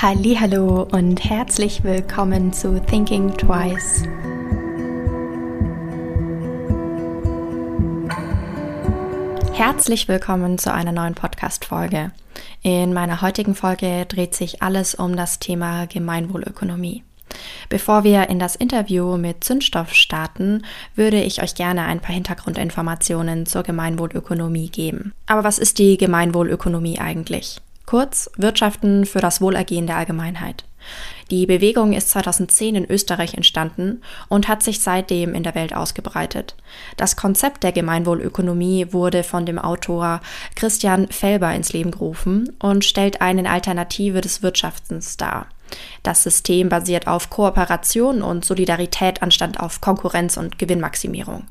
Hallo und herzlich willkommen zu Thinking Twice. Herzlich willkommen zu einer neuen Podcast-Folge. In meiner heutigen Folge dreht sich alles um das Thema Gemeinwohlökonomie. Bevor wir in das Interview mit Zündstoff starten, würde ich euch gerne ein paar Hintergrundinformationen zur Gemeinwohlökonomie geben. Aber was ist die Gemeinwohlökonomie eigentlich? Kurz Wirtschaften für das Wohlergehen der Allgemeinheit. Die Bewegung ist 2010 in Österreich entstanden und hat sich seitdem in der Welt ausgebreitet. Das Konzept der Gemeinwohlökonomie wurde von dem Autor Christian Felber ins Leben gerufen und stellt eine Alternative des Wirtschaftens dar. Das System basiert auf Kooperation und Solidarität anstatt auf Konkurrenz und Gewinnmaximierung.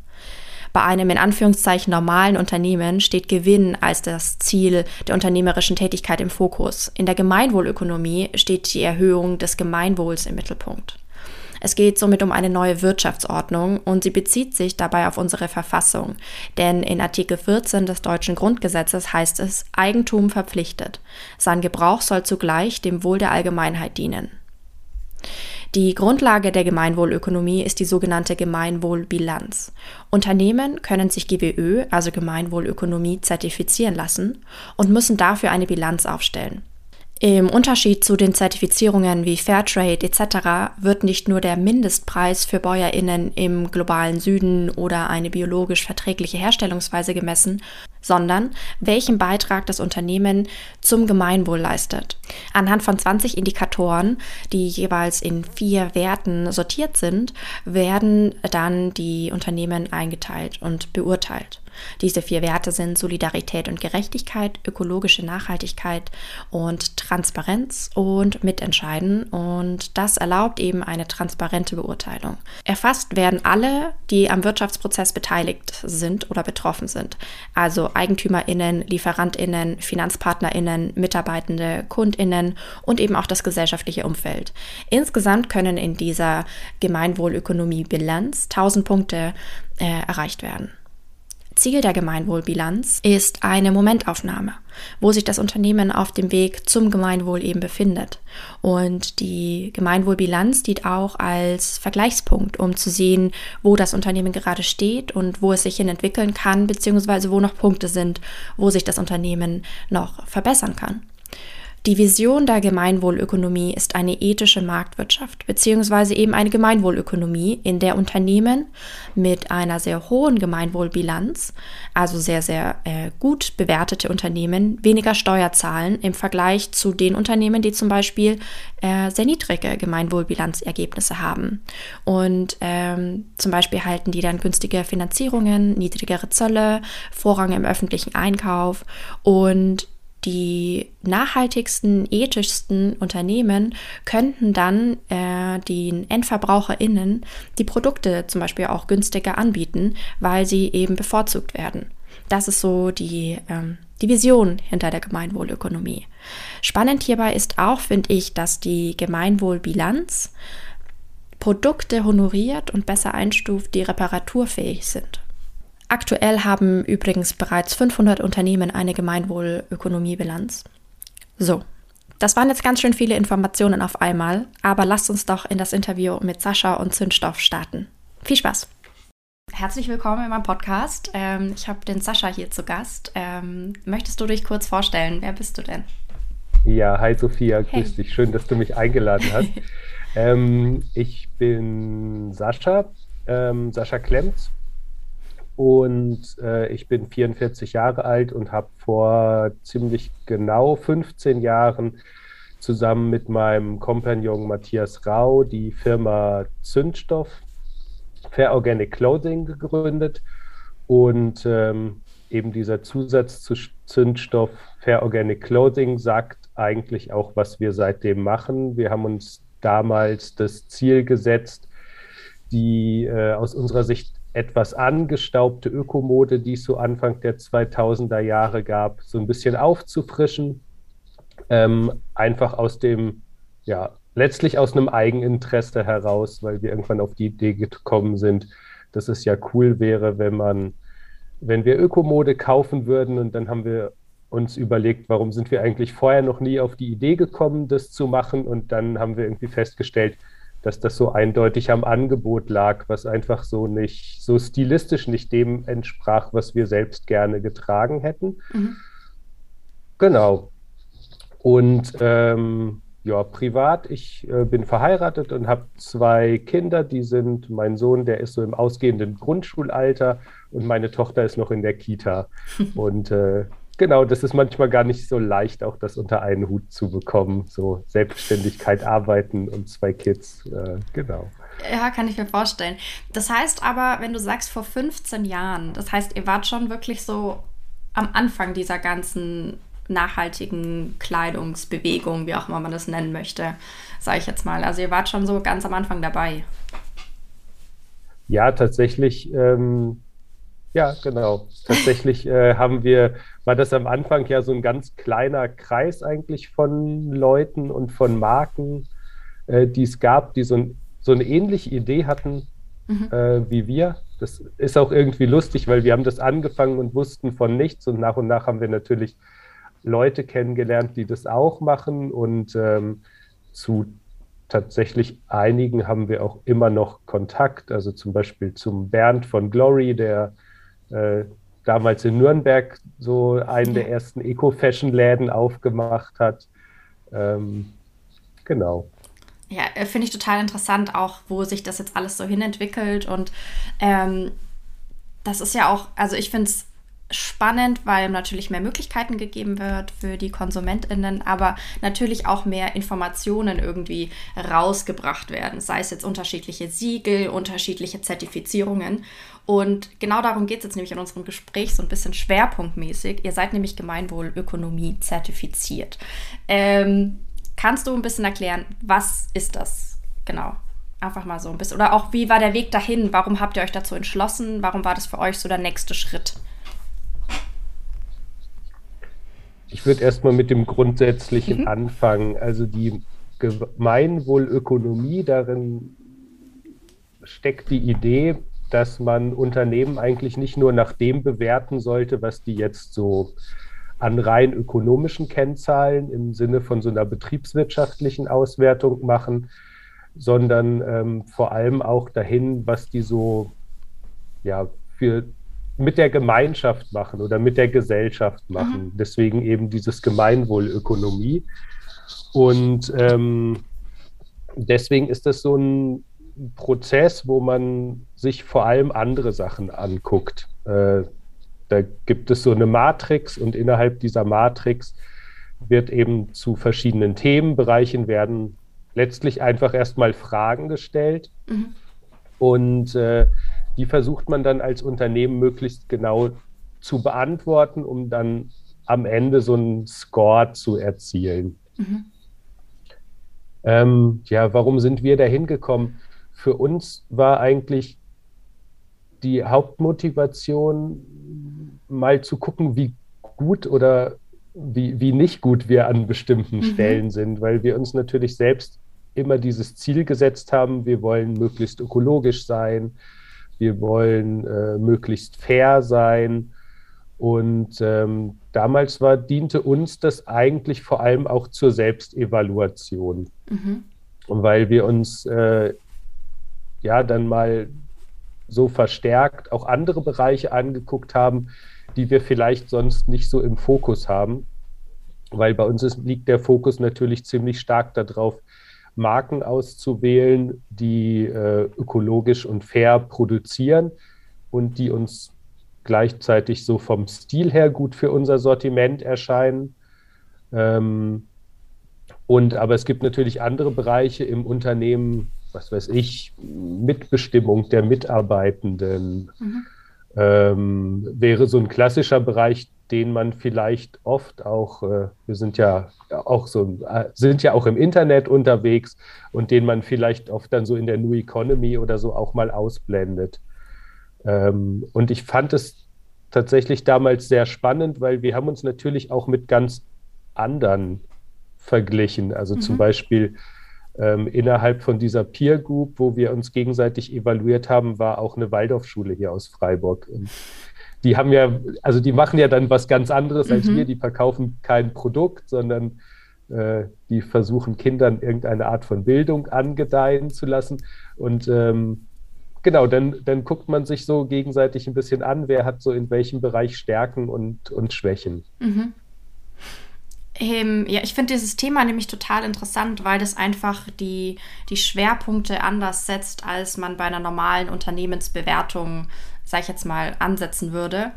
Bei einem in Anführungszeichen normalen Unternehmen steht Gewinn als das Ziel der unternehmerischen Tätigkeit im Fokus. In der Gemeinwohlökonomie steht die Erhöhung des Gemeinwohls im Mittelpunkt. Es geht somit um eine neue Wirtschaftsordnung und sie bezieht sich dabei auf unsere Verfassung. Denn in Artikel 14 des deutschen Grundgesetzes heißt es, Eigentum verpflichtet. Sein Gebrauch soll zugleich dem Wohl der Allgemeinheit dienen. Die Grundlage der Gemeinwohlökonomie ist die sogenannte Gemeinwohlbilanz. Unternehmen können sich GWÖ, also Gemeinwohlökonomie, zertifizieren lassen und müssen dafür eine Bilanz aufstellen. Im Unterschied zu den Zertifizierungen wie Fairtrade etc. wird nicht nur der Mindestpreis für Bäuerinnen im globalen Süden oder eine biologisch verträgliche Herstellungsweise gemessen, sondern welchen Beitrag das Unternehmen zum Gemeinwohl leistet. Anhand von 20 Indikatoren, die jeweils in vier Werten sortiert sind, werden dann die Unternehmen eingeteilt und beurteilt. Diese vier Werte sind Solidarität und Gerechtigkeit, ökologische Nachhaltigkeit und Transparenz und Mitentscheiden. Und das erlaubt eben eine transparente Beurteilung. Erfasst werden alle, die am Wirtschaftsprozess beteiligt sind oder betroffen sind. Also EigentümerInnen, LieferantInnen, FinanzpartnerInnen, Mitarbeitende, KundInnen und eben auch das gesellschaftliche Umfeld. Insgesamt können in dieser Gemeinwohlökonomie-Bilanz 1000 Punkte äh, erreicht werden. Ziel der Gemeinwohlbilanz ist eine Momentaufnahme, wo sich das Unternehmen auf dem Weg zum Gemeinwohl eben befindet. Und die Gemeinwohlbilanz dient auch als Vergleichspunkt, um zu sehen, wo das Unternehmen gerade steht und wo es sich hin entwickeln kann, beziehungsweise wo noch Punkte sind, wo sich das Unternehmen noch verbessern kann. Die Vision der Gemeinwohlökonomie ist eine ethische Marktwirtschaft beziehungsweise eben eine Gemeinwohlökonomie, in der Unternehmen mit einer sehr hohen Gemeinwohlbilanz, also sehr, sehr äh, gut bewertete Unternehmen, weniger Steuer zahlen im Vergleich zu den Unternehmen, die zum Beispiel äh, sehr niedrige Gemeinwohlbilanzergebnisse haben. Und ähm, zum Beispiel halten die dann günstige Finanzierungen, niedrigere Zölle, Vorrang im öffentlichen Einkauf und die nachhaltigsten, ethischsten Unternehmen könnten dann äh, den EndverbraucherInnen die Produkte zum Beispiel auch günstiger anbieten, weil sie eben bevorzugt werden. Das ist so die, ähm, die Vision hinter der Gemeinwohlökonomie. Spannend hierbei ist auch, finde ich, dass die Gemeinwohlbilanz Produkte honoriert und besser einstuft, die reparaturfähig sind. Aktuell haben übrigens bereits 500 Unternehmen eine Gemeinwohlökonomiebilanz. So, das waren jetzt ganz schön viele Informationen auf einmal, aber lasst uns doch in das Interview mit Sascha und Zündstoff starten. Viel Spaß! Herzlich willkommen in meinem Podcast. Ähm, ich habe den Sascha hier zu Gast. Ähm, möchtest du dich kurz vorstellen? Wer bist du denn? Ja, hi Sophia, grüß hey. dich. Schön, dass du mich eingeladen hast. ähm, ich bin Sascha, ähm, Sascha Klemms und äh, ich bin 44 Jahre alt und habe vor ziemlich genau 15 Jahren zusammen mit meinem Kompagnon Matthias Rau die Firma Zündstoff Fair Organic Clothing gegründet. Und ähm, eben dieser Zusatz zu Zündstoff Fair Organic Clothing sagt eigentlich auch, was wir seitdem machen. Wir haben uns damals das Ziel gesetzt, die äh, aus unserer Sicht etwas angestaubte Ökomode, die es so Anfang der 2000er Jahre gab, so ein bisschen aufzufrischen. Ähm, einfach aus dem, ja, letztlich aus einem Eigeninteresse heraus, weil wir irgendwann auf die Idee gekommen sind, dass es ja cool wäre, wenn man, wenn wir Ökomode kaufen würden und dann haben wir uns überlegt, warum sind wir eigentlich vorher noch nie auf die Idee gekommen, das zu machen. Und dann haben wir irgendwie festgestellt, dass das so eindeutig am Angebot lag, was einfach so nicht, so stilistisch nicht dem entsprach, was wir selbst gerne getragen hätten. Mhm. Genau. Und ähm, ja, privat, ich äh, bin verheiratet und habe zwei Kinder, die sind, mein Sohn, der ist so im ausgehenden Grundschulalter und meine Tochter ist noch in der Kita. und äh, genau, das ist manchmal gar nicht so leicht, auch das unter einen Hut zu bekommen. So Selbstständigkeit, Arbeiten und zwei Kids, äh, genau. Ja, kann ich mir vorstellen. Das heißt aber, wenn du sagst vor 15 Jahren, das heißt, ihr wart schon wirklich so am Anfang dieser ganzen nachhaltigen Kleidungsbewegung, wie auch immer man das nennen möchte, sage ich jetzt mal. Also ihr wart schon so ganz am Anfang dabei. Ja, tatsächlich. Ähm, ja, genau. Tatsächlich äh, haben wir, war das am Anfang ja so ein ganz kleiner Kreis eigentlich von Leuten und von Marken, äh, die es gab, die so, ein, so eine ähnliche Idee hatten mhm. äh, wie wir. Das ist auch irgendwie lustig, weil wir haben das angefangen und wussten von nichts und nach und nach haben wir natürlich Leute kennengelernt, die das auch machen und ähm, zu tatsächlich einigen haben wir auch immer noch Kontakt, also zum Beispiel zum Bernd von Glory, der äh, damals in Nürnberg so einen der ersten Eco-Fashion-Läden aufgemacht hat. Ähm, genau. Ja, äh, finde ich total interessant, auch wo sich das jetzt alles so hinentwickelt. Und ähm, das ist ja auch, also ich finde es spannend, weil natürlich mehr Möglichkeiten gegeben wird für die KonsumentInnen, aber natürlich auch mehr Informationen irgendwie rausgebracht werden, sei es jetzt unterschiedliche Siegel, unterschiedliche Zertifizierungen. Und genau darum geht es jetzt nämlich in unserem Gespräch so ein bisschen schwerpunktmäßig. Ihr seid nämlich Gemeinwohlökonomie zertifiziert. Ähm, kannst du ein bisschen erklären, was ist das genau? Einfach mal so ein bisschen. Oder auch, wie war der Weg dahin? Warum habt ihr euch dazu entschlossen? Warum war das für euch so der nächste Schritt? Ich würde erstmal mit dem Grundsätzlichen mhm. anfangen. Also die Gemeinwohlökonomie, darin steckt die Idee, dass man Unternehmen eigentlich nicht nur nach dem bewerten sollte, was die jetzt so an rein ökonomischen Kennzahlen im Sinne von so einer betriebswirtschaftlichen Auswertung machen, sondern ähm, vor allem auch dahin, was die so ja, für mit der Gemeinschaft machen oder mit der Gesellschaft machen. Mhm. Deswegen eben dieses Gemeinwohlökonomie. Und ähm, deswegen ist das so ein Prozess, wo man sich vor allem andere Sachen anguckt. Äh, da gibt es so eine Matrix und innerhalb dieser Matrix wird eben zu verschiedenen Themenbereichen werden letztlich einfach erstmal Fragen gestellt. Mhm. Und äh, die versucht man dann als Unternehmen möglichst genau zu beantworten, um dann am Ende so einen Score zu erzielen. Mhm. Ähm, ja, warum sind wir da hingekommen? Für uns war eigentlich die Hauptmotivation, mal zu gucken, wie gut oder wie, wie nicht gut wir an bestimmten mhm. Stellen sind, weil wir uns natürlich selbst immer dieses Ziel gesetzt haben, wir wollen möglichst ökologisch sein, wir wollen äh, möglichst fair sein. Und ähm, damals war, diente uns das eigentlich vor allem auch zur Selbstevaluation. Mhm. Weil wir uns äh, ja dann mal so verstärkt auch andere Bereiche angeguckt haben, die wir vielleicht sonst nicht so im Fokus haben. Weil bei uns ist, liegt der Fokus natürlich ziemlich stark darauf, Marken auszuwählen, die äh, ökologisch und fair produzieren und die uns gleichzeitig so vom Stil her gut für unser Sortiment erscheinen. Ähm, und aber es gibt natürlich andere Bereiche im Unternehmen, was weiß ich, Mitbestimmung der Mitarbeitenden. Mhm. Ähm, wäre so ein klassischer Bereich, den man vielleicht oft auch, äh, wir sind ja auch so, äh, sind ja auch im Internet unterwegs und den man vielleicht oft dann so in der New Economy oder so auch mal ausblendet. Ähm, und ich fand es tatsächlich damals sehr spannend, weil wir haben uns natürlich auch mit ganz anderen verglichen. Also mhm. zum Beispiel ähm, innerhalb von dieser Peer Group, wo wir uns gegenseitig evaluiert haben, war auch eine Waldorfschule hier aus Freiburg. Und die haben ja, also die machen ja dann was ganz anderes als mhm. wir, die verkaufen kein Produkt, sondern äh, die versuchen Kindern irgendeine Art von Bildung angedeihen zu lassen. Und ähm, genau, dann, dann guckt man sich so gegenseitig ein bisschen an, wer hat so in welchem Bereich Stärken und, und Schwächen. Mhm. Ähm, ja, ich finde dieses Thema nämlich total interessant, weil das einfach die, die Schwerpunkte anders setzt, als man bei einer normalen Unternehmensbewertung, sag ich jetzt mal, ansetzen würde.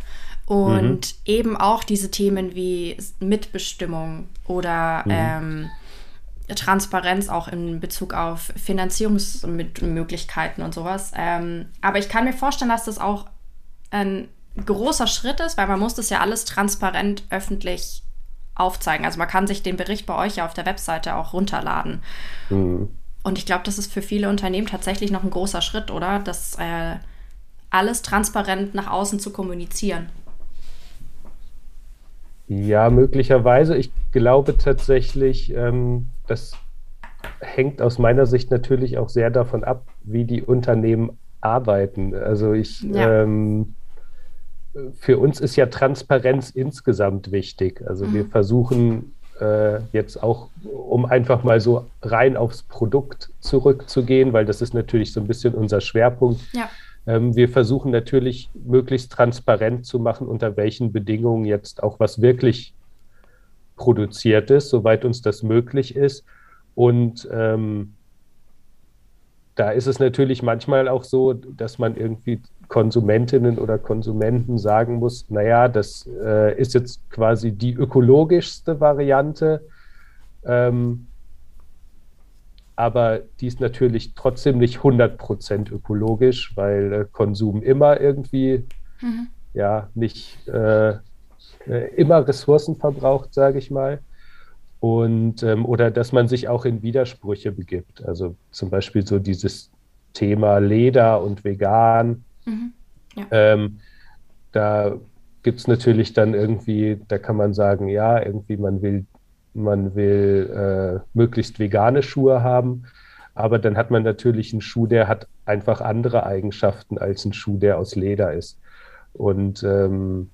Und mhm. eben auch diese Themen wie Mitbestimmung oder mhm. ähm, Transparenz auch in Bezug auf Finanzierungsmöglichkeiten und sowas. Ähm, aber ich kann mir vorstellen, dass das auch ein großer Schritt ist, weil man muss das ja alles transparent öffentlich aufzeigen. Also man kann sich den Bericht bei euch ja auf der Webseite auch runterladen. Mhm. Und ich glaube, das ist für viele Unternehmen tatsächlich noch ein großer Schritt, oder? Das äh, alles transparent nach außen zu kommunizieren. Ja, möglicherweise. Ich glaube tatsächlich, ähm, das hängt aus meiner Sicht natürlich auch sehr davon ab, wie die Unternehmen arbeiten. Also ich ja. ähm, für uns ist ja Transparenz insgesamt wichtig. Also mhm. wir versuchen äh, jetzt auch, um einfach mal so rein aufs Produkt zurückzugehen, weil das ist natürlich so ein bisschen unser Schwerpunkt. Ja. Ähm, wir versuchen natürlich möglichst transparent zu machen, unter welchen Bedingungen jetzt auch was wirklich produziert ist, soweit uns das möglich ist. Und ähm, da ist es natürlich manchmal auch so, dass man irgendwie Konsumentinnen oder Konsumenten sagen muss, naja, das äh, ist jetzt quasi die ökologischste Variante, ähm, aber die ist natürlich trotzdem nicht 100% ökologisch, weil äh, Konsum immer irgendwie mhm. ja nicht äh, äh immer Ressourcen verbraucht, sage ich mal. Und ähm, oder dass man sich auch in Widersprüche begibt. Also zum Beispiel so dieses Thema Leder und vegan Mhm. Ja. Ähm, da gibt es natürlich dann irgendwie, da kann man sagen, ja, irgendwie man will, man will äh, möglichst vegane Schuhe haben, aber dann hat man natürlich einen Schuh, der hat einfach andere Eigenschaften als ein Schuh, der aus Leder ist. Und ähm,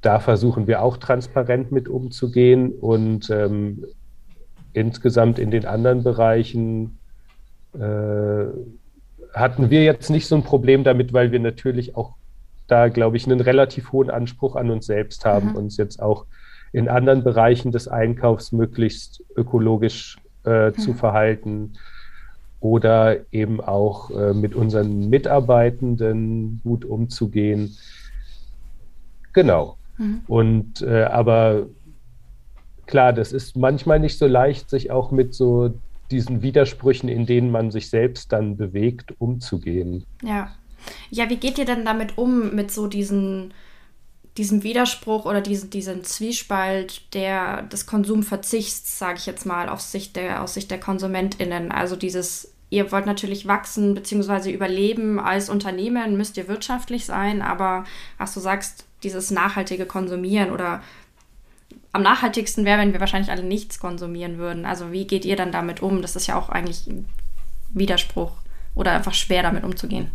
da versuchen wir auch transparent mit umzugehen und ähm, insgesamt in den anderen Bereichen äh, hatten wir jetzt nicht so ein Problem damit, weil wir natürlich auch da, glaube ich, einen relativ hohen Anspruch an uns selbst haben, mhm. uns jetzt auch in anderen Bereichen des Einkaufs möglichst ökologisch äh, mhm. zu verhalten oder eben auch äh, mit unseren Mitarbeitenden gut umzugehen. Genau. Mhm. Und äh, aber klar, das ist manchmal nicht so leicht, sich auch mit so diesen Widersprüchen, in denen man sich selbst dann bewegt, umzugehen. Ja. Ja, wie geht ihr denn damit um, mit so diesen, diesem Widerspruch oder diesen, diesem Zwiespalt der, des Konsumverzichts, sage ich jetzt mal, aus Sicht, der, aus Sicht der KonsumentInnen? Also dieses, ihr wollt natürlich wachsen bzw. überleben als Unternehmen, müsst ihr wirtschaftlich sein, aber was du sagst, dieses nachhaltige Konsumieren oder am nachhaltigsten wäre, wenn wir wahrscheinlich alle nichts konsumieren würden. Also wie geht ihr dann damit um? Das ist ja auch eigentlich ein Widerspruch oder einfach schwer damit umzugehen.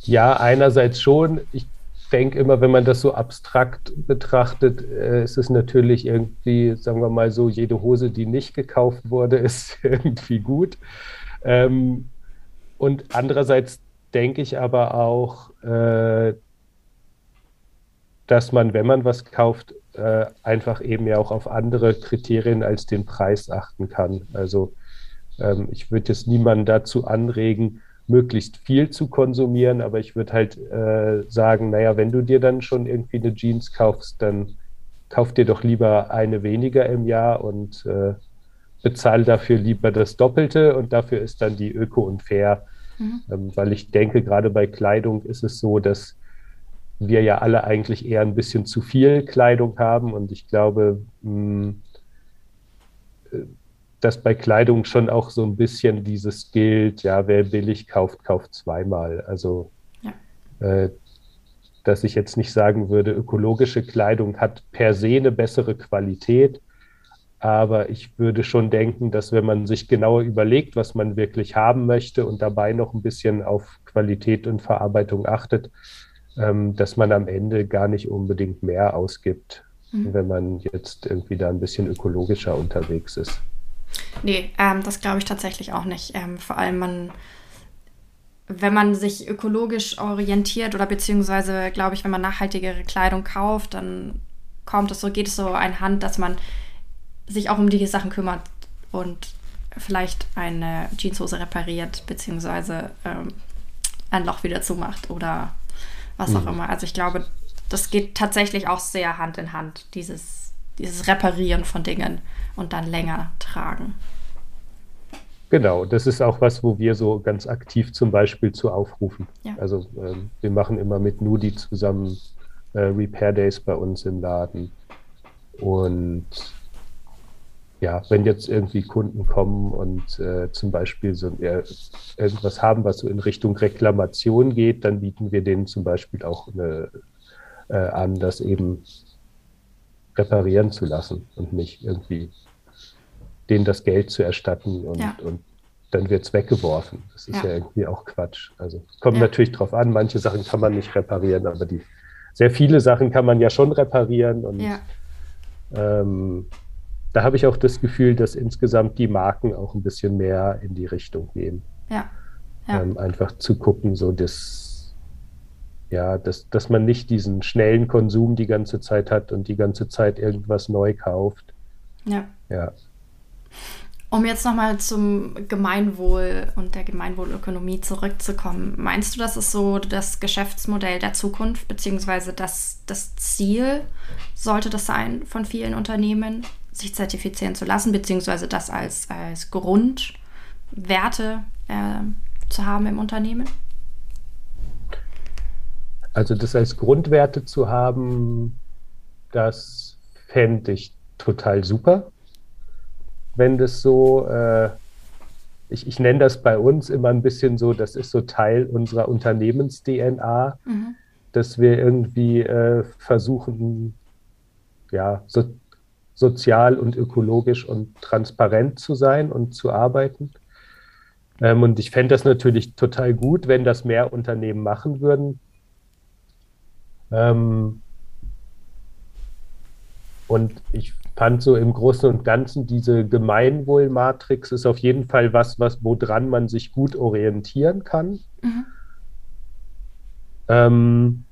Ja, einerseits schon. Ich denke immer, wenn man das so abstrakt betrachtet, äh, ist es natürlich irgendwie, sagen wir mal so, jede Hose, die nicht gekauft wurde, ist irgendwie gut. Ähm, und andererseits denke ich aber auch, äh, dass man, wenn man was kauft, äh, einfach eben ja auch auf andere Kriterien als den Preis achten kann. Also ähm, ich würde jetzt niemanden dazu anregen, möglichst viel zu konsumieren, aber ich würde halt äh, sagen, naja, wenn du dir dann schon irgendwie eine Jeans kaufst, dann kauf dir doch lieber eine weniger im Jahr und äh, bezahle dafür lieber das Doppelte und dafür ist dann die Öko und Fair. Mhm. Ähm, weil ich denke, gerade bei Kleidung ist es so, dass wir ja alle eigentlich eher ein bisschen zu viel Kleidung haben. Und ich glaube, hm, dass bei Kleidung schon auch so ein bisschen dieses gilt, ja, wer billig kauft, kauft zweimal. Also, ja. äh, dass ich jetzt nicht sagen würde, ökologische Kleidung hat per se eine bessere Qualität, Aber ich würde schon denken, dass wenn man sich genauer überlegt, was man wirklich haben möchte und dabei noch ein bisschen auf Qualität und Verarbeitung achtet, ähm, dass man am Ende gar nicht unbedingt mehr ausgibt, mhm. wenn man jetzt irgendwie da ein bisschen ökologischer unterwegs ist. Nee, ähm, das glaube ich tatsächlich auch nicht. Ähm, vor allem man, wenn man sich ökologisch orientiert oder beziehungsweise, glaube ich, wenn man nachhaltigere Kleidung kauft, dann kommt es so, geht es so einhand, dass man sich auch um die Sachen kümmert und vielleicht eine Jeanshose repariert, beziehungsweise ähm, ein Loch wieder zumacht oder was auch mhm. immer. Also ich glaube, das geht tatsächlich auch sehr Hand in Hand, dieses, dieses Reparieren von Dingen und dann länger tragen. Genau, das ist auch was, wo wir so ganz aktiv zum Beispiel zu aufrufen. Ja. Also ähm, wir machen immer mit Nudi zusammen äh, Repair Days bei uns im Laden. Und ja, wenn jetzt irgendwie Kunden kommen und äh, zum Beispiel so äh, irgendwas haben, was so in Richtung Reklamation geht, dann bieten wir denen zum Beispiel auch eine, äh, an, das eben reparieren zu lassen und nicht irgendwie denen das Geld zu erstatten und, ja. und dann wird es weggeworfen. Das ist ja. ja. irgendwie auch Quatsch. Also kommt ja. natürlich drauf an, manche Sachen kann man nicht reparieren, aber die sehr viele Sachen kann man ja schon reparieren und ähm, da habe ich auch das Gefühl, dass insgesamt die Marken auch ein bisschen mehr in die Richtung gehen. Ja. Ähm, einfach zu gucken, so das, ja, dass, dass man nicht diesen schnellen Konsum die ganze Zeit hat und die ganze Zeit irgendwas neu kauft. Ja. Ja. Um jetzt nochmal zum Gemeinwohl und der Gemeinwohlökonomie zurückzukommen, meinst du, das ist so das Geschäftsmodell der Zukunft, beziehungsweise das, das Ziel sollte das sein von vielen Unternehmen, sich zertifizieren zu lassen, beziehungsweise das als, als Grundwerte äh, zu haben im Unternehmen? Also das als Grundwerte zu haben, das fände ich total super wenn das so, äh, ich, ich nenne das bei uns immer ein bisschen so, das ist so Teil unserer Unternehmens-DNA, mhm. dass wir irgendwie äh, versuchen, ja, so, sozial und ökologisch und transparent zu sein und zu arbeiten. Ähm, und ich fände das natürlich total gut, wenn das mehr Unternehmen machen würden. Ähm, und ich fand so im Großen und Ganzen diese Gemeinwohlmatrix ist auf jeden Fall was, was woran man sich gut orientieren kann. Mhm. Ähm,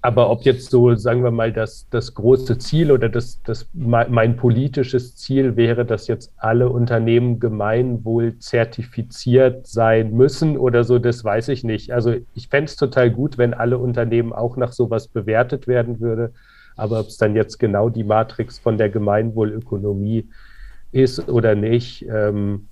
aber ob jetzt so, sagen wir mal, das, das große Ziel oder das, das mein politisches Ziel wäre, dass jetzt alle Unternehmen gemeinwohl zertifiziert sein müssen oder so, das weiß ich nicht. Also ich fände es total gut, wenn alle Unternehmen auch nach sowas bewertet werden würde. Aber ob es dann jetzt genau die Matrix von der Gemeinwohlökonomie ist oder nicht, ähm,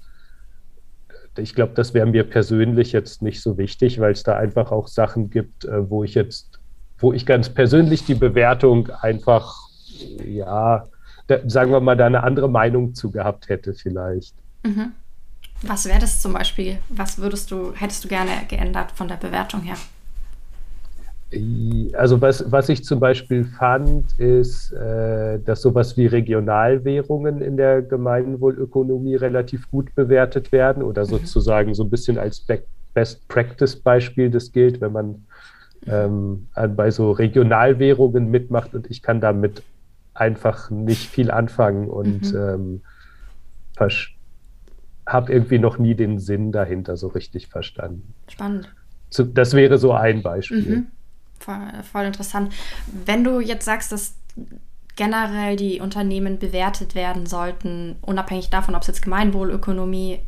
ich glaube, das wäre mir persönlich jetzt nicht so wichtig, weil es da einfach auch Sachen gibt, äh, wo ich jetzt, wo ich ganz persönlich die Bewertung einfach, ja, da, sagen wir mal, da eine andere Meinung zu gehabt hätte vielleicht. Mhm. Was wäre das zum Beispiel? Was würdest du, hättest du gerne geändert von der Bewertung her? Also was, was ich zum Beispiel fand, ist, äh, dass sowas wie Regionalwährungen in der Gemeinwohlökonomie relativ gut bewertet werden oder mhm. sozusagen so ein bisschen als Best-Practice-Beispiel das gilt, wenn man ähm, bei so Regionalwährungen mitmacht und ich kann damit einfach nicht viel anfangen und mhm. ähm, habe irgendwie noch nie den Sinn dahinter so richtig verstanden. Spannend. Das wäre so ein Beispiel. Mhm voll, voll interessant. Wenn du jetzt sagst, dass generell die Unternehmen bewertet werden sollten, unabhängig davon, ob es jetzt Gemeinwohlökonomie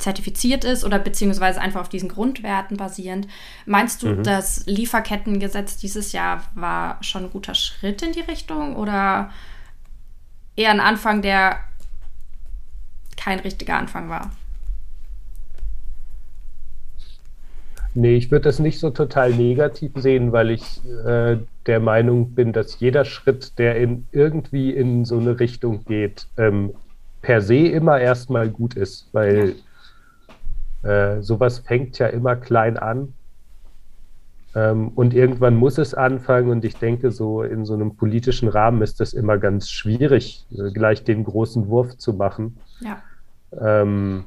zertifiziert ist oder beziehungsweise einfach auf diesen Grundwerten basierend. Meinst du, mhm. das Lieferkettengesetz dieses Jahr war schon ein guter Schritt in die Richtung oder eher ein Anfang, der kein richtiger Anfang war? Nee, ich würde das nicht so total negativ sehen, weil ich äh, der Meinung bin, dass jeder Schritt, der in irgendwie in so eine Richtung geht, ähm, per se immer erstmal gut ist, weil äh, sowas fängt ja immer klein an. Ähm, und irgendwann muss es anfangen und ich denke, so in so einem politischen Rahmen ist das immer ganz schwierig, äh, gleich den großen Wurf zu machen. Ja. Ähm,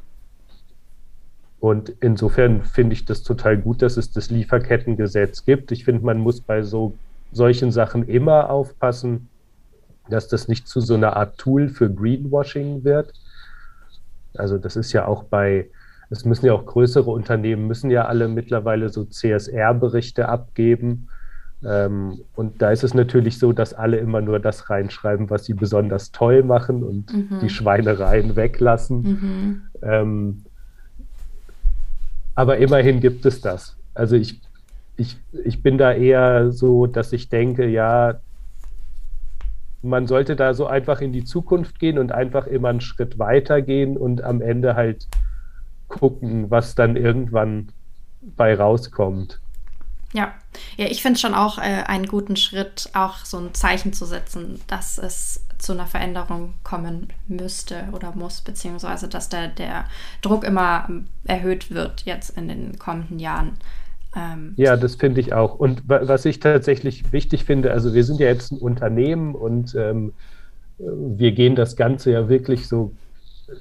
und insofern finde ich das total gut, dass es das Lieferkettengesetz gibt. Ich finde, man muss bei so solchen Sachen immer aufpassen, dass das nicht zu so einer Art Tool für Greenwashing wird. Also das ist ja auch bei, es müssen ja auch größere Unternehmen, müssen ja alle mittlerweile so CSR-Berichte abgeben. Ähm, und da ist es natürlich so, dass alle immer nur das reinschreiben, was sie besonders toll machen und mhm. die Schweinereien weglassen. Mhm. Ähm, aber immerhin gibt es das. Also ich, ich, ich bin da eher so, dass ich denke, ja, man sollte da so einfach in die Zukunft gehen und einfach immer einen Schritt weiter gehen und am Ende halt gucken, was dann irgendwann bei rauskommt. Ja, ja, ich finde schon auch äh, einen guten Schritt, auch so ein Zeichen zu setzen, dass es zu einer Veränderung kommen müsste oder muss, beziehungsweise dass der, der Druck immer erhöht wird jetzt in den kommenden Jahren. Ähm, ja, das finde ich auch. Und was ich tatsächlich wichtig finde, also wir sind ja jetzt ein Unternehmen und ähm, wir gehen das Ganze ja wirklich so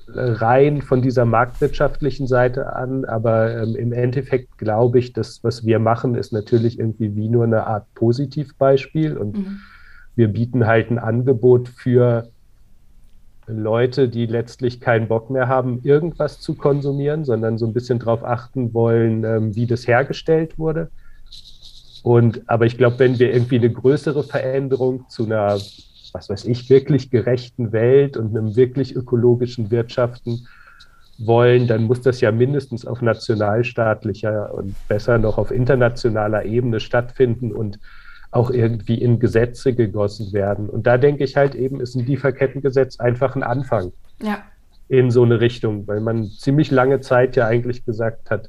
rein von dieser marktwirtschaftlichen Seite an, aber ähm, im Endeffekt glaube ich, dass was wir machen, ist natürlich irgendwie wie nur eine Art Positivbeispiel und mhm. wir bieten halt ein Angebot für Leute, die letztlich keinen Bock mehr haben, irgendwas zu konsumieren, sondern so ein bisschen darauf achten wollen, ähm, wie das hergestellt wurde. Und aber ich glaube, wenn wir irgendwie eine größere Veränderung zu einer was weiß ich, wirklich gerechten Welt und einem wirklich ökologischen Wirtschaften wollen, dann muss das ja mindestens auf nationalstaatlicher und besser noch auf internationaler Ebene stattfinden und auch irgendwie in Gesetze gegossen werden. Und da denke ich halt eben, ist ein Lieferkettengesetz einfach ein Anfang ja. in so eine Richtung, weil man ziemlich lange Zeit ja eigentlich gesagt hat,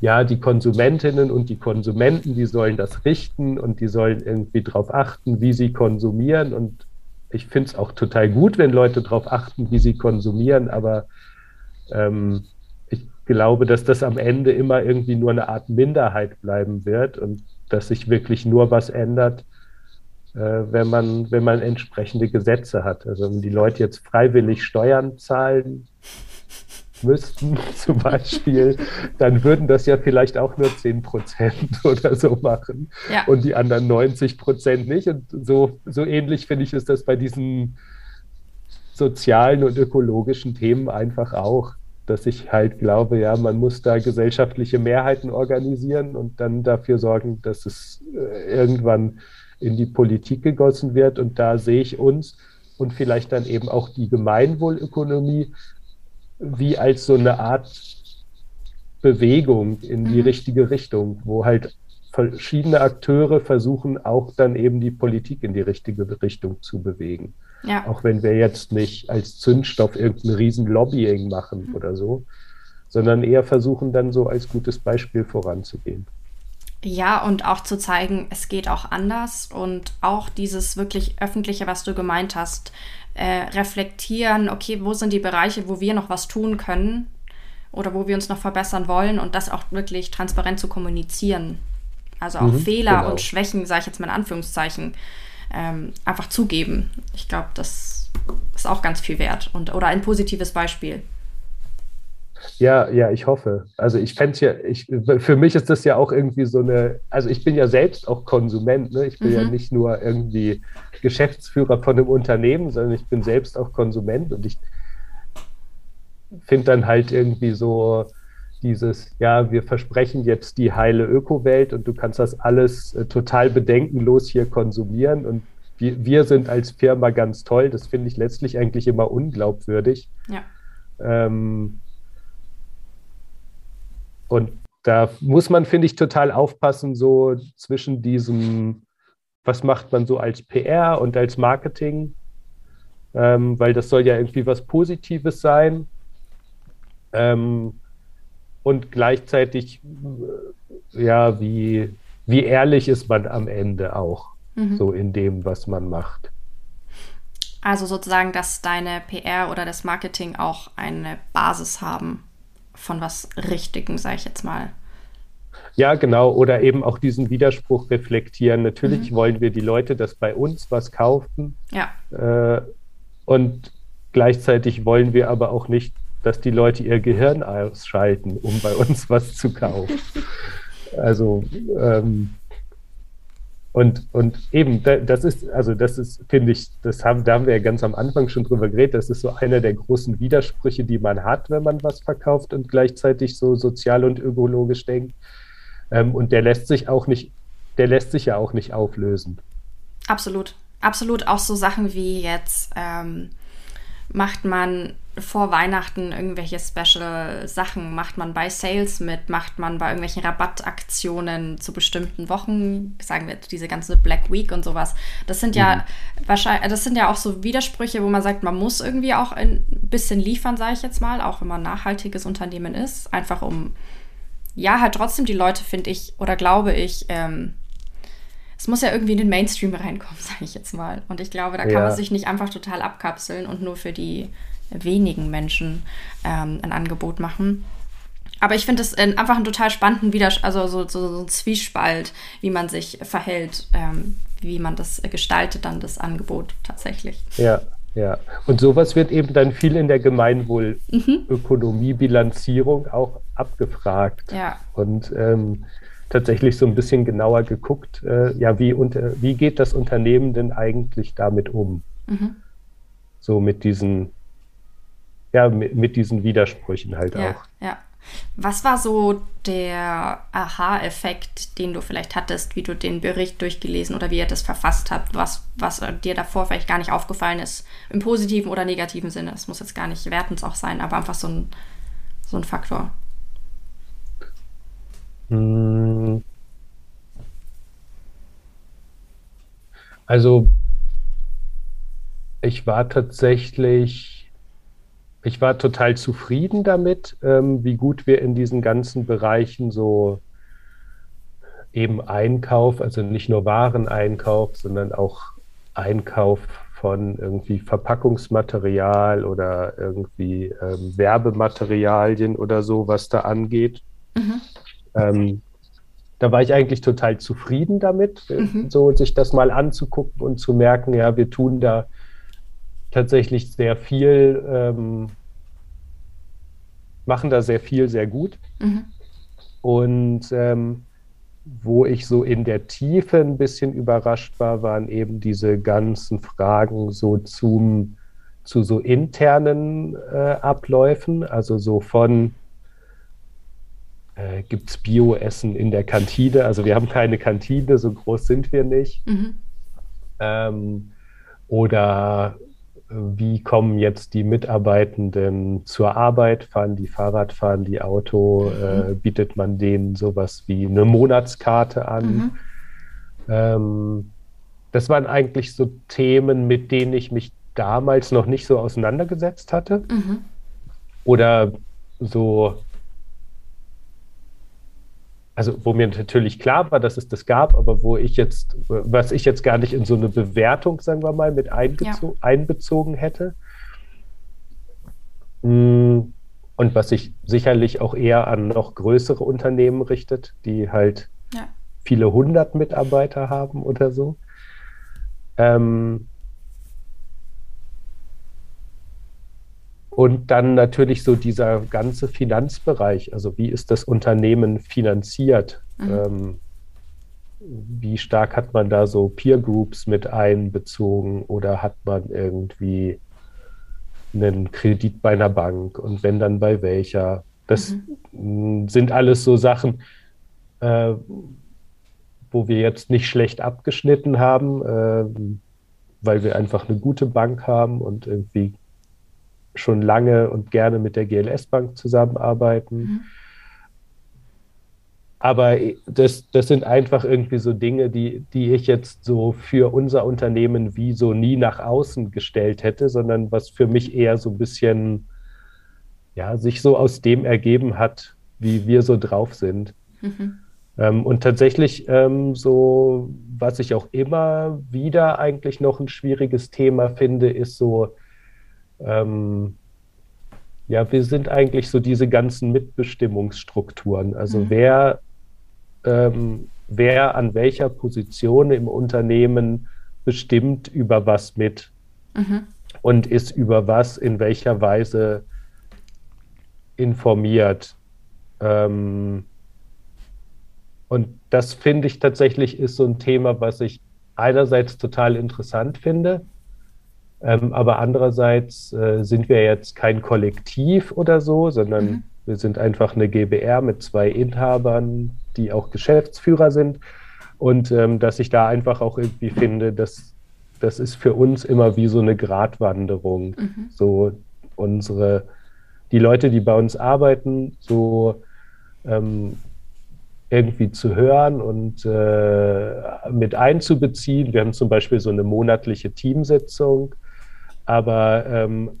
ja, die Konsumentinnen und die Konsumenten, die sollen das richten und die sollen irgendwie darauf achten, wie sie konsumieren. Und ich finde es auch total gut, wenn Leute darauf achten, wie sie konsumieren, aber ähm, ich glaube, dass das am Ende immer irgendwie nur eine Art Minderheit bleiben wird und dass sich wirklich nur was ändert, äh, wenn, man, wenn man entsprechende Gesetze hat. Also wenn die Leute jetzt freiwillig Steuern zahlen, müssten, zum Beispiel, dann würden das ja vielleicht auch nur 10 Prozent oder so machen ja. und die anderen 90 Prozent nicht. Und so, so ähnlich finde ich ist das bei diesen sozialen und ökologischen Themen einfach auch, dass ich halt glaube, ja, man muss da gesellschaftliche Mehrheiten organisieren und dann dafür sorgen, dass es äh, irgendwann in die Politik gegossen wird. Und da sehe ich uns und vielleicht dann eben auch die Gemeinwohlökonomie wie als so eine Art Bewegung in die mhm. richtige Richtung, wo halt verschiedene Akteure versuchen auch dann eben die Politik in die richtige Richtung zu bewegen. Ja. Auch wenn wir jetzt nicht als Zündstoff irgendein riesen Lobbying machen mhm. oder so, sondern eher versuchen dann so als gutes Beispiel voranzugehen. Ja, und auch zu zeigen, es geht auch anders und auch dieses wirklich öffentliche, was du gemeint hast, äh, reflektieren, okay, wo sind die Bereiche, wo wir noch was tun können oder wo wir uns noch verbessern wollen und das auch wirklich transparent zu kommunizieren. Also auch mhm, Fehler genau. und Schwächen, sage ich jetzt mal in Anführungszeichen, ähm, einfach zugeben. Ich glaube, das ist auch ganz viel wert und oder ein positives Beispiel. Ja, ja, ich hoffe. Also ich fände ja, ich, für mich ist das ja auch irgendwie so eine, also ich bin ja selbst auch Konsument, ne? Ich bin mhm. ja nicht nur irgendwie Geschäftsführer von einem Unternehmen, sondern ich bin selbst auch Konsument und ich finde dann halt irgendwie so dieses, ja, wir versprechen jetzt die heile Ökowelt und du kannst das alles äh, total bedenkenlos hier konsumieren und wir, wir sind als Firma ganz toll. Das finde ich letztlich eigentlich immer unglaubwürdig. Ja. Ähm, und da muss man, finde ich, total aufpassen, so zwischen diesem, was macht man so als PR und als Marketing, ähm, weil das soll ja irgendwie was Positives sein. Ähm, und gleichzeitig, äh, ja, wie, wie ehrlich ist man am Ende auch, mhm. so in dem, was man macht. Also sozusagen, dass deine PR oder das Marketing auch eine Basis haben von was Richtigem, sage ich jetzt mal. Ja, genau. Oder eben auch diesen Widerspruch reflektieren. Natürlich mhm. wollen wir die Leute, dass bei uns was kaufen. Ja. Äh, und gleichzeitig wollen wir aber auch nicht, dass die Leute ihr Gehirn ausschalten, um bei uns was zu kaufen. also ähm, und, und eben, das ist, also das ist, finde ich, das haben, da haben wir ja ganz am Anfang schon drüber geredet, das ist so einer der großen Widersprüche, die man hat, wenn man was verkauft und gleichzeitig so sozial und ökologisch denkt. Ähm, und der lässt sich auch nicht, der lässt sich ja auch nicht auflösen. Absolut. Absolut auch so Sachen wie jetzt ähm, macht man vor Weihnachten irgendwelche Special Sachen, macht man bei Sales mit, macht man bei irgendwelchen Rabattaktionen zu bestimmten Wochen, sagen wir diese ganze Black Week und sowas. Das sind ja mhm. wahrscheinlich, das sind ja auch so Widersprüche, wo man sagt, man muss irgendwie auch ein bisschen liefern, sage ich jetzt mal, auch wenn man ein nachhaltiges Unternehmen ist, einfach um ja halt trotzdem die Leute finde ich oder glaube ich ähm, es muss ja irgendwie in den Mainstream reinkommen, sage ich jetzt mal. Und ich glaube, da kann ja. man sich nicht einfach total abkapseln und nur für die wenigen Menschen ähm, ein Angebot machen. Aber ich finde es einfach einen total spannenden Widerspruch, also so, so, so ein Zwiespalt, wie man sich verhält, ähm, wie man das gestaltet, dann das Angebot tatsächlich. Ja, ja. Und sowas wird eben dann viel in der Gemeinwohlökonomie-Bilanzierung mhm. auch abgefragt. Ja. Und ähm, tatsächlich so ein bisschen genauer geguckt, äh, ja, wie, unter, wie geht das Unternehmen denn eigentlich damit um? Mhm. So mit diesen, ja, mit, mit diesen Widersprüchen halt ja, auch. Ja. Was war so der Aha-Effekt, den du vielleicht hattest, wie du den Bericht durchgelesen oder wie ihr das verfasst habt, was, was dir davor vielleicht gar nicht aufgefallen ist, im positiven oder negativen Sinne? Es muss jetzt gar nicht wertend auch sein, aber einfach so ein, so ein Faktor. Hm. Also ich war tatsächlich, ich war total zufrieden damit, ähm, wie gut wir in diesen ganzen Bereichen so eben Einkauf, also nicht nur Wareneinkauf, sondern auch Einkauf von irgendwie Verpackungsmaterial oder irgendwie ähm, Werbematerialien oder so, was da angeht. Mhm. Ähm, da war ich eigentlich total zufrieden damit, mhm. so sich das mal anzugucken und zu merken, ja, wir tun da tatsächlich sehr viel, ähm, machen da sehr viel, sehr gut. Mhm. Und ähm, wo ich so in der Tiefe ein bisschen überrascht war, waren eben diese ganzen Fragen so zum, zu so internen äh, Abläufen, also so von äh, gibt es Bioessen in der Kantine. Also wir haben keine Kantine, so groß sind wir nicht. Mhm. Ähm, oder äh, wie kommen jetzt die Mitarbeitenden zur Arbeit? Fahren die Fahrrad, fahren die Auto? Mhm. Äh, bietet man denen sowas wie eine Monatskarte an? Mhm. Ähm, das waren eigentlich so Themen, mit denen ich mich damals noch nicht so auseinandergesetzt hatte. Mhm. Oder so also wo mir natürlich klar war, dass es das gab, aber wo ich jetzt, was ich jetzt gar nicht in so eine Bewertung, sagen wir mal, mit einbezo ja. einbezogen hätte. Mm, und was sich sicherlich auch eher an noch größere Unternehmen richtet, die halt ja. viele hundert Mitarbeiter haben oder so. Ähm, Und dann natürlich so dieser ganze Finanzbereich, also wie ist das Unternehmen finanziert? Mhm. Ähm, wie stark hat man da so Peer Groups mit einbezogen oder hat man irgendwie einen Kredit bei einer Bank und wenn dann bei welcher? Das mhm. sind alles so Sachen, äh, wo wir jetzt nicht schlecht abgeschnitten haben, äh, weil wir einfach eine gute Bank haben und irgendwie schon lange und gerne mit der GLS Bank zusammenarbeiten. Mhm. Aber das, das sind einfach irgendwie so Dinge, die, die ich jetzt so für unser Unternehmen wie so nie nach außen gestellt hätte, sondern was für mich eher so ein bisschen, ja, sich so aus dem ergeben hat, wie wir so drauf sind. Mhm. Ähm, und tatsächlich ähm, so, was ich auch immer wieder eigentlich noch ein schwieriges Thema finde, ist so, ähm, ja, wir sind eigentlich so diese ganzen Mitbestimmungsstrukturen. Also mhm. wer, ähm, wer an welcher Position im Unternehmen bestimmt über was mit mhm. und ist über was in welcher Weise informiert. Ähm, und das finde ich tatsächlich ist so ein Thema, was ich einerseits total interessant finde, ähm, aber andererseits äh, sind wir jetzt kein Kollektiv oder so, sondern mhm. wir sind einfach eine GBR mit zwei Inhabern, die auch Geschäftsführer sind. Und ähm, dass ich da einfach auch irgendwie finde, dass das ist für uns immer wie so eine Gratwanderung. Mhm. So unsere, die Leute, die bei uns arbeiten, so ähm, irgendwie zu hören und äh, mit einzubeziehen. Wir haben zum Beispiel so eine monatliche Teamsitzung, aber ähm,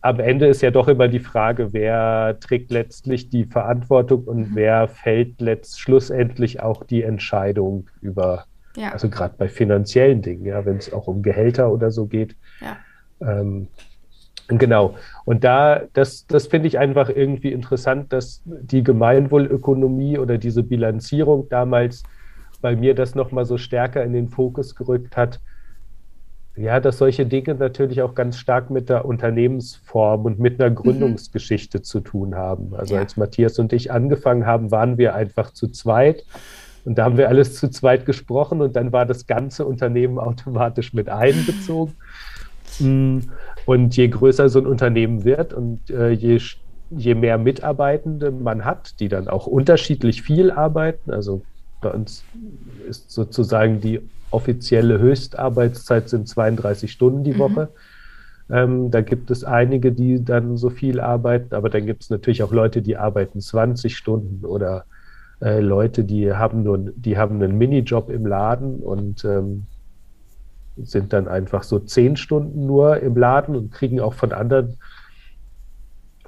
am Ende ist ja doch immer die Frage, wer trägt letztlich die Verantwortung und mhm. wer fällt letzt, schlussendlich auch die Entscheidung über, ja. also gerade bei finanziellen Dingen, ja, wenn es auch um Gehälter oder so geht. Ja. Ähm, Genau. Und da, das, das finde ich einfach irgendwie interessant, dass die Gemeinwohlökonomie oder diese Bilanzierung damals bei mir das nochmal so stärker in den Fokus gerückt hat. Ja, dass solche Dinge natürlich auch ganz stark mit der Unternehmensform und mit einer mhm. Gründungsgeschichte mhm. zu tun haben. Also ja. als Matthias und ich angefangen haben, waren wir einfach zu zweit. Und da haben wir alles zu zweit gesprochen und dann war das ganze Unternehmen automatisch mit einbezogen. Mm. Und je größer so ein Unternehmen wird und äh, je, je mehr Mitarbeitende man hat, die dann auch unterschiedlich viel arbeiten, also bei uns ist sozusagen die offizielle Höchstarbeitszeit sind 32 Stunden die mhm. Woche. Ähm, da gibt es einige, die dann so viel arbeiten, aber dann gibt es natürlich auch Leute, die arbeiten 20 Stunden oder äh, Leute, die haben nur, die haben einen Minijob im Laden und ähm, sind dann einfach so zehn Stunden nur im Laden und kriegen auch von anderen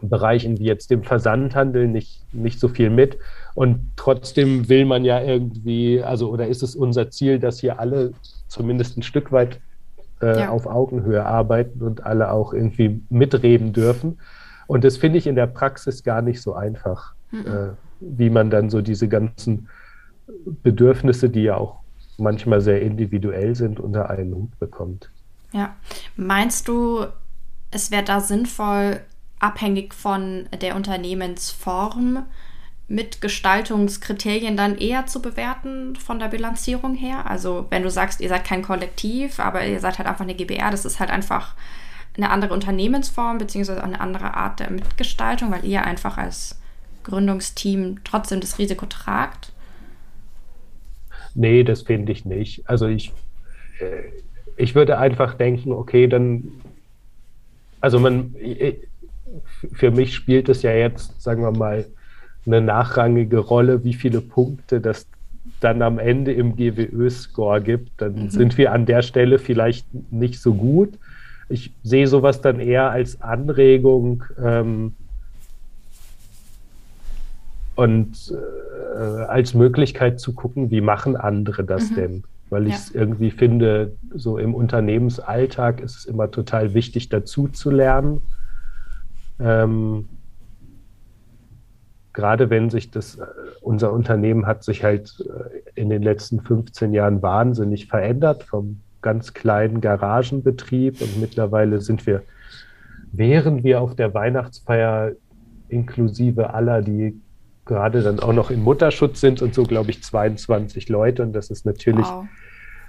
Bereichen wie jetzt dem Versandhandel nicht, nicht so viel mit. Und trotzdem will man ja irgendwie, also oder ist es unser Ziel, dass hier alle zumindest ein Stück weit äh, ja. auf Augenhöhe arbeiten und alle auch irgendwie mitreden dürfen. Und das finde ich in der Praxis gar nicht so einfach, mhm. äh, wie man dann so diese ganzen Bedürfnisse, die ja auch manchmal sehr individuell sind, unter einen Hut bekommt. Ja. Meinst du, es wäre da sinnvoll, abhängig von der Unternehmensform, mit Gestaltungskriterien dann eher zu bewerten von der Bilanzierung her? Also wenn du sagst, ihr seid kein Kollektiv, aber ihr seid halt einfach eine GBR, das ist halt einfach eine andere Unternehmensform beziehungsweise eine andere Art der Mitgestaltung, weil ihr einfach als Gründungsteam trotzdem das Risiko tragt? Nee, das finde ich nicht. Also ich, äh, ich würde einfach denken, okay, dann, also man, für mich spielt es ja jetzt, sagen wir mal, eine nachrangige Rolle, wie viele Punkte das dann am Ende im GWÖ-Score gibt. Dann mhm. sind wir an der Stelle vielleicht nicht so gut. Ich sehe sowas dann eher als Anregung ähm, und äh, als Möglichkeit zu gucken, wie machen andere das mhm. denn? Weil ich es ja. irgendwie finde, so im Unternehmensalltag ist es immer total wichtig, dazu zu lernen. Ähm, gerade wenn sich das, äh, unser Unternehmen hat sich halt äh, in den letzten 15 Jahren wahnsinnig verändert, vom ganz kleinen Garagenbetrieb und mittlerweile sind wir, während wir auf der Weihnachtsfeier inklusive aller, die gerade dann auch noch im Mutterschutz sind und so, glaube ich, 22 Leute. Und das ist natürlich wow.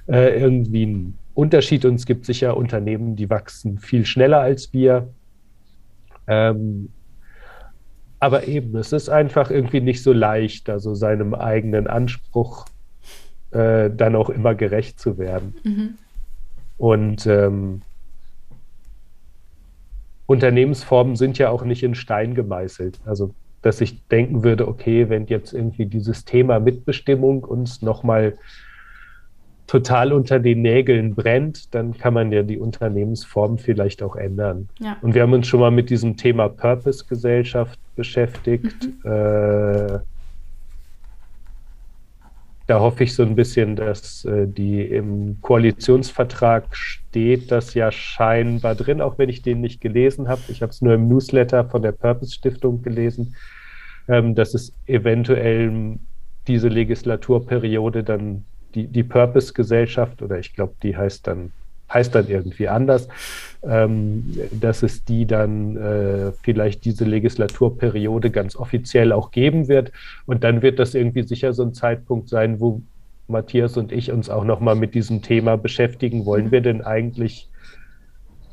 äh, irgendwie ein Unterschied. Und es gibt sicher Unternehmen, die wachsen viel schneller als wir. Ähm, aber eben, es ist einfach irgendwie nicht so leicht, also seinem eigenen Anspruch äh, dann auch immer gerecht zu werden. Mhm. Und ähm, Unternehmensformen sind ja auch nicht in Stein gemeißelt. Also dass ich denken würde, okay, wenn jetzt irgendwie dieses Thema Mitbestimmung uns nochmal total unter den Nägeln brennt, dann kann man ja die Unternehmensform vielleicht auch ändern. Ja. Und wir haben uns schon mal mit diesem Thema Purpose-Gesellschaft beschäftigt. Mhm. Äh, da hoffe ich so ein bisschen, dass äh, die im Koalitionsvertrag steht, das ja scheinbar drin, auch wenn ich den nicht gelesen habe. Ich habe es nur im Newsletter von der Purpose Stiftung gelesen, ähm, dass es eventuell diese Legislaturperiode dann die, die Purpose-Gesellschaft, oder ich glaube, die heißt dann, heißt dann irgendwie anders, ähm, dass es die dann äh, vielleicht diese Legislaturperiode ganz offiziell auch geben wird. Und dann wird das irgendwie sicher so ein Zeitpunkt sein, wo Matthias und ich uns auch nochmal mit diesem Thema beschäftigen. Wollen mhm. wir denn eigentlich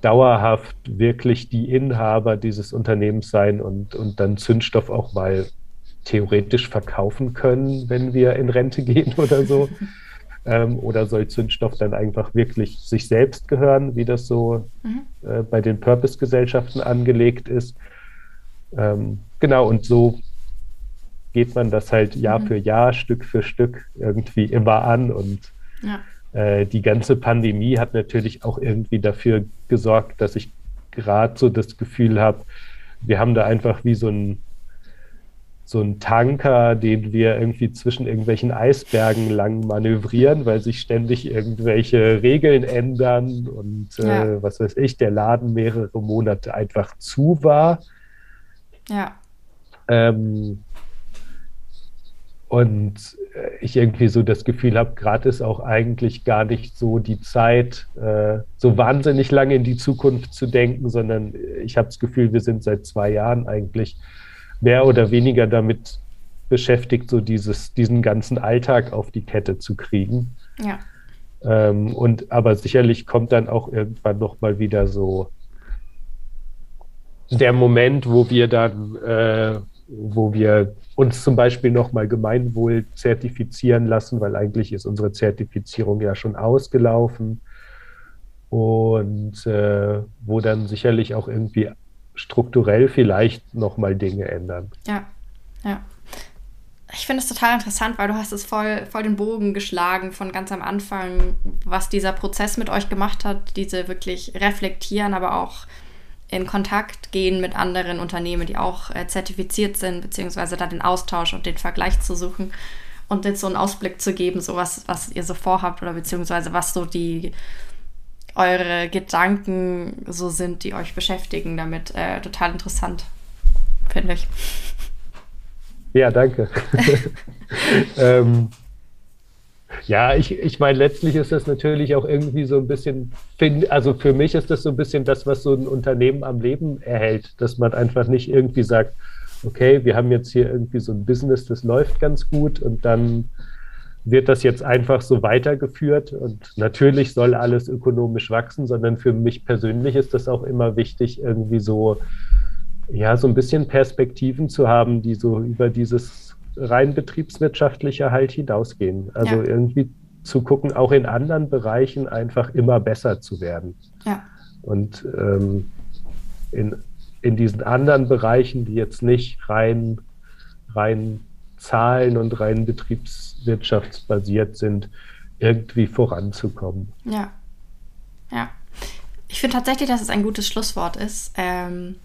dauerhaft wirklich die Inhaber dieses Unternehmens sein und, und dann Zündstoff auch mal theoretisch verkaufen können, wenn wir in Rente gehen oder so? Ähm, oder soll Zündstoff dann einfach wirklich sich selbst gehören, wie das so mhm. äh, bei den Purpose-Gesellschaften angelegt ist? Ähm, genau, und so geht man das halt Jahr mhm. für Jahr, Stück für Stück irgendwie immer an und ja. äh, die ganze Pandemie hat natürlich auch irgendwie dafür gesorgt, dass ich gerade so das Gefühl habe, wir haben da einfach wie so ein so ein Tanker, den wir irgendwie zwischen irgendwelchen Eisbergen lang manövrieren, weil sich ständig irgendwelche Regeln ändern und äh, ja. äh, was weiß ich, der Laden mehrere Monate einfach zu war. Ja. Ähm, und äh, ich irgendwie so das Gefühl habe, gerade ist auch eigentlich gar nicht so die Zeit, äh, so wahnsinnig lange in die Zukunft zu denken, sondern ich habe das Gefühl, wir sind seit zwei Jahren eigentlich mehr oder weniger damit beschäftigt, so dieses, diesen ganzen Alltag auf die Kette zu kriegen. Ja. Ähm, und aber sicherlich kommt dann auch irgendwann nochmal wieder so der Moment, wo wir dann, äh, wo wir uns zum Beispiel nochmal Gemeinwohl zertifizieren lassen, weil eigentlich ist unsere Zertifizierung ja schon ausgelaufen und äh, wo dann sicherlich auch irgendwie strukturell vielleicht nochmal Dinge ändern. Ja, ja. Ich finde es total interessant, weil du hast es voll, voll den Bogen geschlagen von ganz am Anfang, was dieser Prozess mit euch gemacht hat, diese wirklich reflektieren, aber auch in Kontakt gehen mit anderen Unternehmen, die auch äh, zertifiziert sind, beziehungsweise da den Austausch und den Vergleich zu suchen und jetzt so einen Ausblick zu geben, so was, was ihr so vorhabt oder beziehungsweise was so die eure Gedanken so sind, die euch beschäftigen damit. Äh, total interessant, finde ich. Ja, danke. ähm, ja, ich, ich meine, letztlich ist das natürlich auch irgendwie so ein bisschen, also für mich ist das so ein bisschen das, was so ein Unternehmen am Leben erhält, dass man einfach nicht irgendwie sagt, okay, wir haben jetzt hier irgendwie so ein Business, das läuft ganz gut und dann wird das jetzt einfach so weitergeführt. Und natürlich soll alles ökonomisch wachsen, sondern für mich persönlich ist das auch immer wichtig, irgendwie so, ja, so ein bisschen Perspektiven zu haben, die so über dieses rein betriebswirtschaftliche halt hinausgehen. Also ja. irgendwie zu gucken, auch in anderen Bereichen einfach immer besser zu werden. Ja. Und ähm, in, in diesen anderen Bereichen, die jetzt nicht rein, rein Zahlen und rein betriebswirtschaftsbasiert sind, irgendwie voranzukommen. Ja. Ja. Ich finde tatsächlich, dass es ein gutes Schlusswort ist, ähm,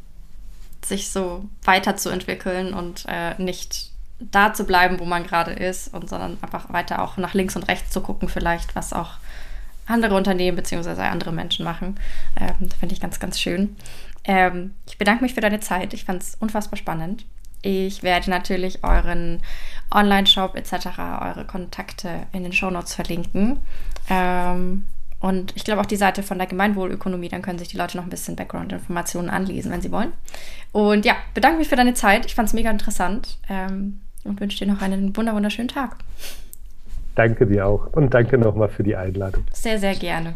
sich so weiterzuentwickeln und äh, nicht da zu bleiben, wo man gerade ist, und sondern einfach weiter auch nach links und rechts zu gucken, vielleicht, was auch andere Unternehmen bzw. andere Menschen machen. Ähm, Finde ich ganz, ganz schön. Ähm, ich bedanke mich für deine Zeit. Ich fand es unfassbar spannend. Ich werde natürlich euren Online-Shop etc., eure Kontakte in den Shownotes verlinken. Ähm, und ich glaube auch die Seite von der Gemeinwohlökonomie, dann können sich die Leute noch ein bisschen Background-Informationen anlesen, wenn sie wollen. Und ja, bedanke mich für deine Zeit. Ich fand es mega interessant ähm, und wünsche dir noch einen wunderschönen Tag. Danke dir auch und danke nochmal für die Einladung. Sehr, sehr gerne.